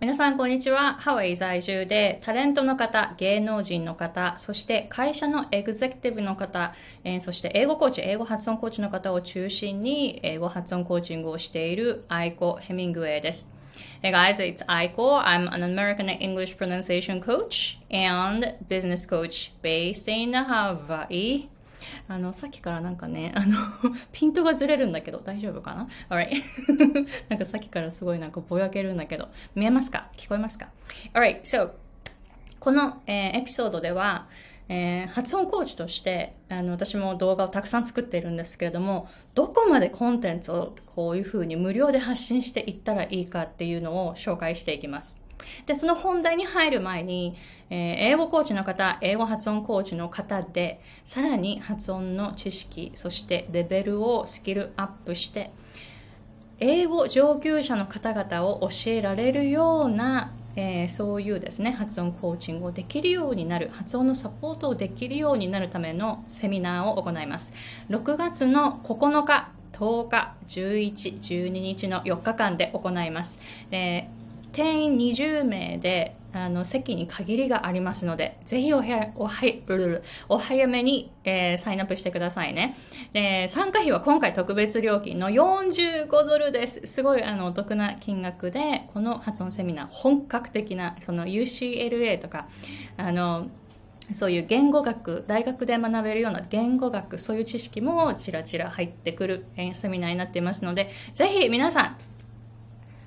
皆さん、こんにちは。ハワイ在住で、タレントの方、芸能人の方、そして会社のエグゼクティブの方、えー、そして英語コーチ、英語発音コーチの方を中心に、英語発音コーチングをしているアイコ・ヘミングウェイです。Hey guys, it's Aiko. I'm an American English pronunciation coach and business coach based in Hawaii. あの、さっきからなんかね、あの、ピントがずれるんだけど、大丈夫かな ?alright. なんかさっきからすごいなんかぼやけるんだけど、見えますか？聞こえますか ?alright, so, この、えー、エピソードでは、えー、発音コーチとしてあの私も動画をたくさん作っているんですけれどもどこまでコンテンツをこういうふうに無料で発信していったらいいかっていうのを紹介していきます。で、その本題に入る前に、えー、英語コーチの方、英語発音コーチの方で、さらに発音の知識、そしてレベルをスキルアップして、英語上級者の方々を教えられるような、えー、そういうですね、発音コーチングをできるようになる、発音のサポートをできるようになるためのセミナーを行います。6月の9日、10日、11、12日の4日間で行います。えー定員20名であの席に限りがありますので、ぜひおはおはお早めに、えー、サインアップしてくださいね、えー、参加費は今回特別料金の45ドルです。すごいあのお得な金額で、この発音セミナー、本格的なその UCLA とか、あのそういう言語学、大学で学べるような言語学、そういう知識もちらちら入ってくるセミナーになっていますので、ぜひ皆さん、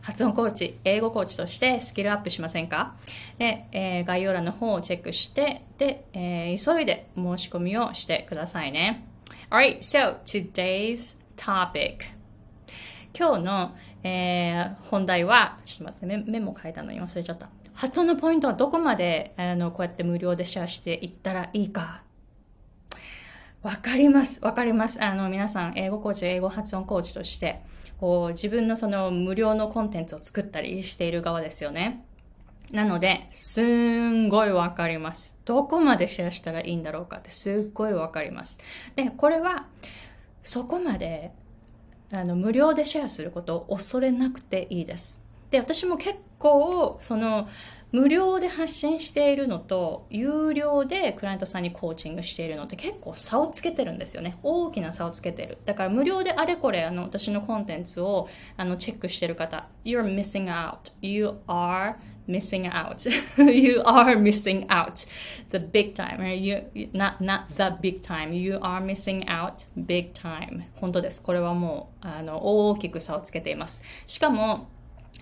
発音コーチ、英語コーチとしてスキルアップしませんか？で、えー、概要欄の方をチェックして、で、えー、急いで申し込みをしてくださいね。Alright, so today's topic. 今日の、えー、本題は、ちょっと待ってメ、メモ書いたのに忘れちゃった。発音のポイントはどこまであのこうやって無料でシェアしていったらいいか。わかります。わかります。あの、皆さん、英語コーチ、英語発音コーチとして、こう自分のその無料のコンテンツを作ったりしている側ですよね。なので、すんごいわかります。どこまでシェアしたらいいんだろうかってすっごいわかります。で、これは、そこまで、あの、無料でシェアすることを恐れなくていいです。で、私も結構、その、無料で発信しているのと、有料でクライアントさんにコーチングしているのって結構差をつけてるんですよね。大きな差をつけてる。だから無料であれこれあの私のコンテンツをあのチェックしてる方、You're missing out. You are missing out. you are missing out. The big time. You, not, not the big time. You are missing out big time. 本当です。これはもうあの大きく差をつけています。しかも、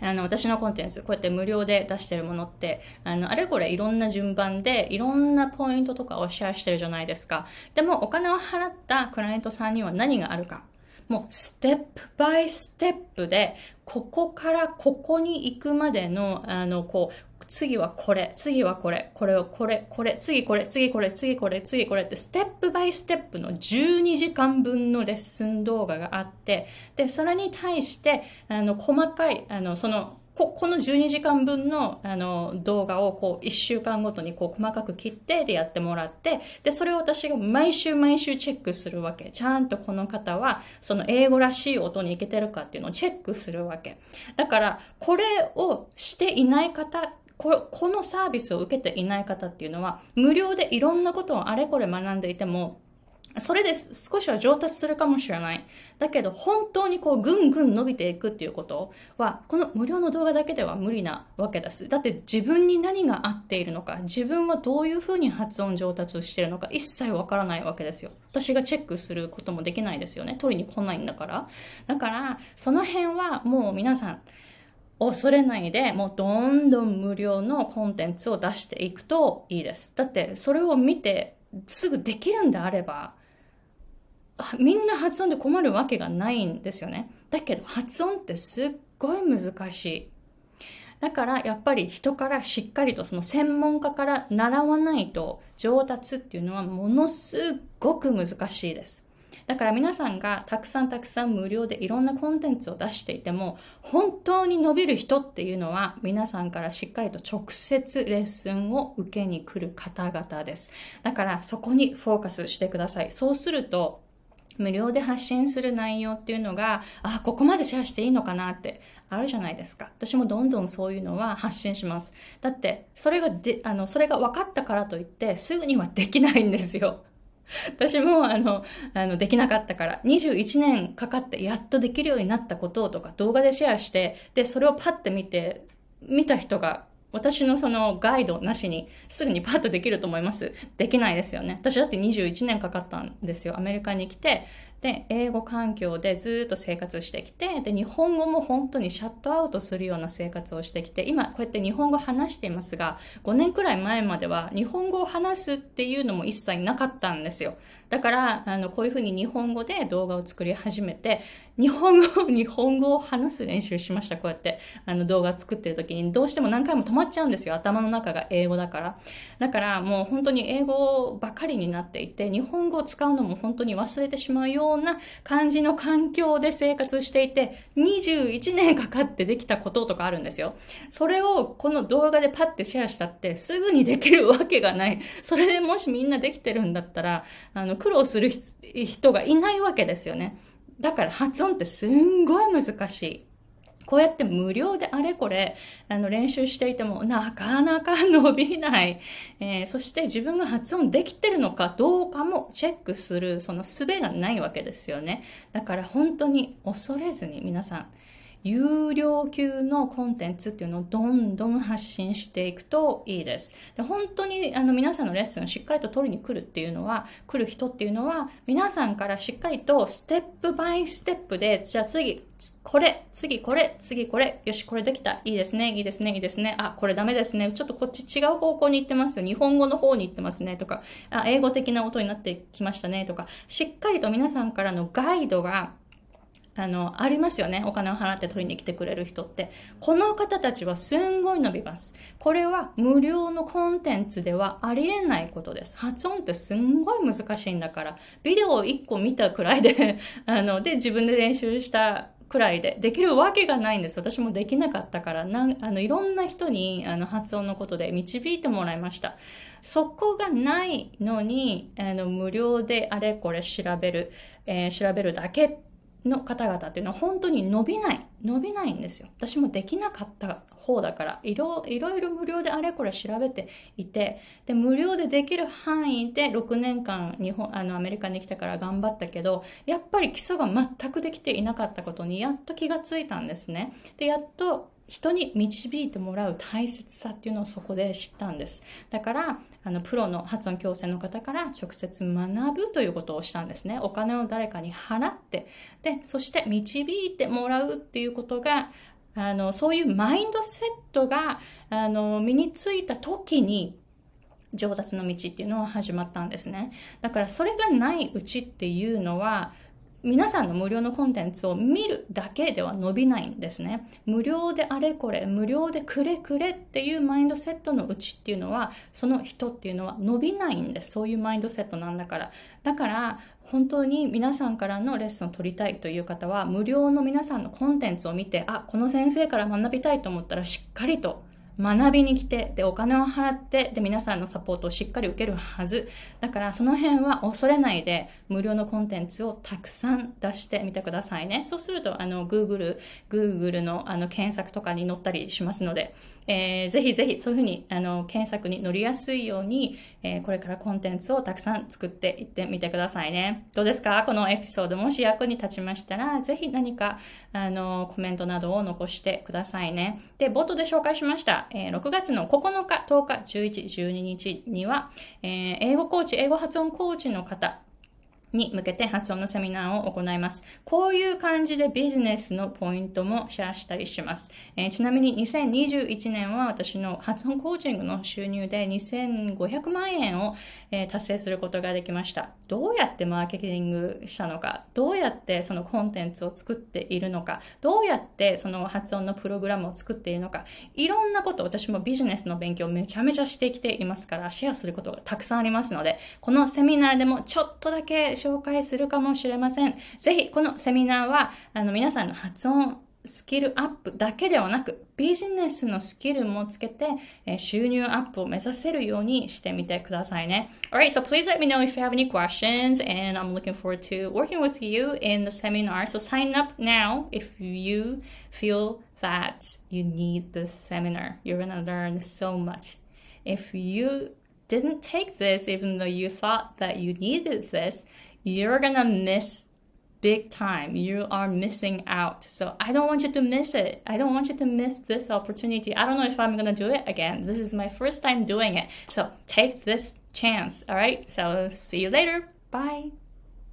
あの、私のコンテンツ、こうやって無料で出してるものって、あの、あれこれいろんな順番で、いろんなポイントとかをシェアしてるじゃないですか。でも、お金を払ったクライアントさんには何があるか。もう、ステップバイステップで、ここからここに行くまでの、あの、こう、次はこれ、次はこれ、これをこれ、これ、次これ、次これ、次これ、次これって、ステップバイステップの12時間分のレッスン動画があって、で、それに対して、あの、細かい、あの、その、ここの12時間分のあの動画をこう1週間ごとにこう細かく切ってでやってもらって、で、それを私が毎週毎週チェックするわけ。ちゃんとこの方はその英語らしい音にいけてるかっていうのをチェックするわけ。だから、これをしていない方ここのサービスを受けていない方っていうのは、無料でいろんなことをあれこれ学んでいても、それで少しは上達するかもしれない。だけど、本当にこう、ぐんぐん伸びていくっていうことは、この無料の動画だけでは無理なわけです。だって自分に何が合っているのか、自分はどういうふうに発音上達しているのか、一切わからないわけですよ。私がチェックすることもできないですよね。取りに来ないんだから。だから、その辺はもう皆さん、恐れないで、もうどんどん無料のコンテンツを出していくといいです。だって、それを見てすぐできるんであれば、みんな発音で困るわけがないんですよね。だけど、発音ってすっごい難しい。だからやっぱり人からしっかりとその専門家から習わないと上達っていうのはものすごく難しいです。だから皆さんがたくさんたくさん無料でいろんなコンテンツを出していても、本当に伸びる人っていうのは皆さんからしっかりと直接レッスンを受けに来る方々です。だからそこにフォーカスしてください。そうすると、無料で発信する内容っていうのが、あ、ここまでシェアしていいのかなってあるじゃないですか。私もどんどんそういうのは発信します。だって、それがで、あの、それが分かったからといって、すぐにはできないんですよ。私もあの、あの、できなかったから、21年かかってやっとできるようになったこととか動画でシェアして、で、それをパッて見て、見た人が私のそのガイドなしにすぐにパッとできると思いますできないですよね。私だって21年かかったんですよ。アメリカに来て、で、英語環境でずっと生活してきて、で、日本語も本当にシャットアウトするような生活をしてきて、今こうやって日本語話していますが、5年くらい前までは日本語を話すっていうのも一切なかったんですよ。だから、あの、こういうふうに日本語で動画を作り始めて、日本語、日本語を話す練習しました。こうやって、あの、動画作ってる時に、どうしても何回も止まっちゃうんですよ。頭の中が英語だから。だから、もう本当に英語ばかりになっていて、日本語を使うのも本当に忘れてしまうような感じの環境で生活していて、21年かかってできたこととかあるんですよ。それをこの動画でパッてシェアしたって、すぐにできるわけがない。それでもしみんなできてるんだったら、あの、苦労する人がいないわけですよね。だから発音ってすんごい難しい。こうやって無料であれこれ、あの、練習していても、なかなか伸びない。えー、そして自分が発音できてるのかどうかもチェックする、その術がないわけですよね。だから本当に恐れずに皆さん、有料級のコンテンツっていうのをどんどん発信していくといいです。で本当にあの皆さんのレッスンをしっかりと取りに来るっていうのは、来る人っていうのは、皆さんからしっかりとステップバイステップで、じゃあ次、これ、次これ、次これ、よし、これできた。いいですね、いいですね、いいですね。あ、これダメですね。ちょっとこっち違う方向に行ってますよ。日本語の方に行ってますね。とか、あ、英語的な音になってきましたね。とか、しっかりと皆さんからのガイドがあの、ありますよね。お金を払って取りに来てくれる人って。この方たちはすんごい伸びます。これは無料のコンテンツではありえないことです。発音ってすんごい難しいんだから。ビデオを1個見たくらいで あの、で、自分で練習したくらいでできるわけがないんです。私もできなかったから、なんあのいろんな人にあの発音のことで導いてもらいました。そこがないのに、あの無料であれこれ調べる、えー、調べるだけの方々っていうのは本当に伸びない。伸びないんですよ。私もできなかった方だから、いろいろいろ無料であれこれ調べていて、で、無料でできる範囲で6年間日本、あの、アメリカに来たから頑張ったけど、やっぱり基礎が全くできていなかったことにやっと気がついたんですね。で、やっと人に導いてもらう大切さっていうのをそこで知ったんです。だから、あの、プロの発音矯正の方から直接学ぶということをしたんですね。お金を誰かに払って、で、そして導いてもらうっていうことが、あの、そういうマインドセットが、あの、身についた時に、上達の道っていうのは始まったんですね。だからそれがないうちっていうのは、皆さんの無料のコンテンツを見るだけでは伸びないんですね。無料であれこれ、無料でくれくれっていうマインドセットのうちっていうのは、その人っていうのは伸びないんです。そういうマインドセットなんだから。だから、本当に皆さんからのレッスンを取りたいという方は、無料の皆さんのコンテンツを見て、あ、この先生から学びたいと思ったらしっかりと学びに来て、で、お金を払って、で、皆さんのサポートをしっかり受けるはず。だから、その辺は恐れないで、無料のコンテンツをたくさん出してみてくださいね。そうすると、あの、Google、Google のあの検索とかに載ったりしますので、えー、ぜひぜひ、そういうふうに、あの、検索に乗りやすいように、えー、これからコンテンツをたくさん作っていってみてくださいね。どうですか？このエピソード、もし役に立ちましたら、ぜひ何か、あの、コメントなどを残してくださいね。で、冒頭で紹介しました。えー、6月の9日、10日、11、12日には、えー、英語コーチ、英語発音コーチの方、に向けて発音のセミナーを行います。こういう感じでビジネスのポイントもシェアしたりします。えー、ちなみに2021年は私の発音コーチングの収入で2500万円を、えー、達成することができました。どうやってマーケティングしたのか、どうやってそのコンテンツを作っているのか、どうやってその発音のプログラムを作っているのか、いろんなこと、私もビジネスの勉強めちゃめちゃしてきていますから、シェアすることがたくさんありますので、このセミナーでもちょっとだけ紹介するかもしれません。ぜひ、このセミナーは、あの、皆さんの発音スキルアップだけではなく、ビジネスのスキルもつけて、えー、収入アップを目指せるようにしてみてくださいね。Alright, so please let me know if you have any questions and I'm looking forward to working with you in the seminar. So sign up now if you feel that you need this seminar. You're gonna learn so much. If you didn't take this, even though you thought that you needed this, you're gonna miss big time. You are missing out. So I don't want you to miss it. I don't want you to miss this opportunity. I don't know if I'm going to do it again. This is my first time doing it. So take this chance. All right. So see you later. Bye.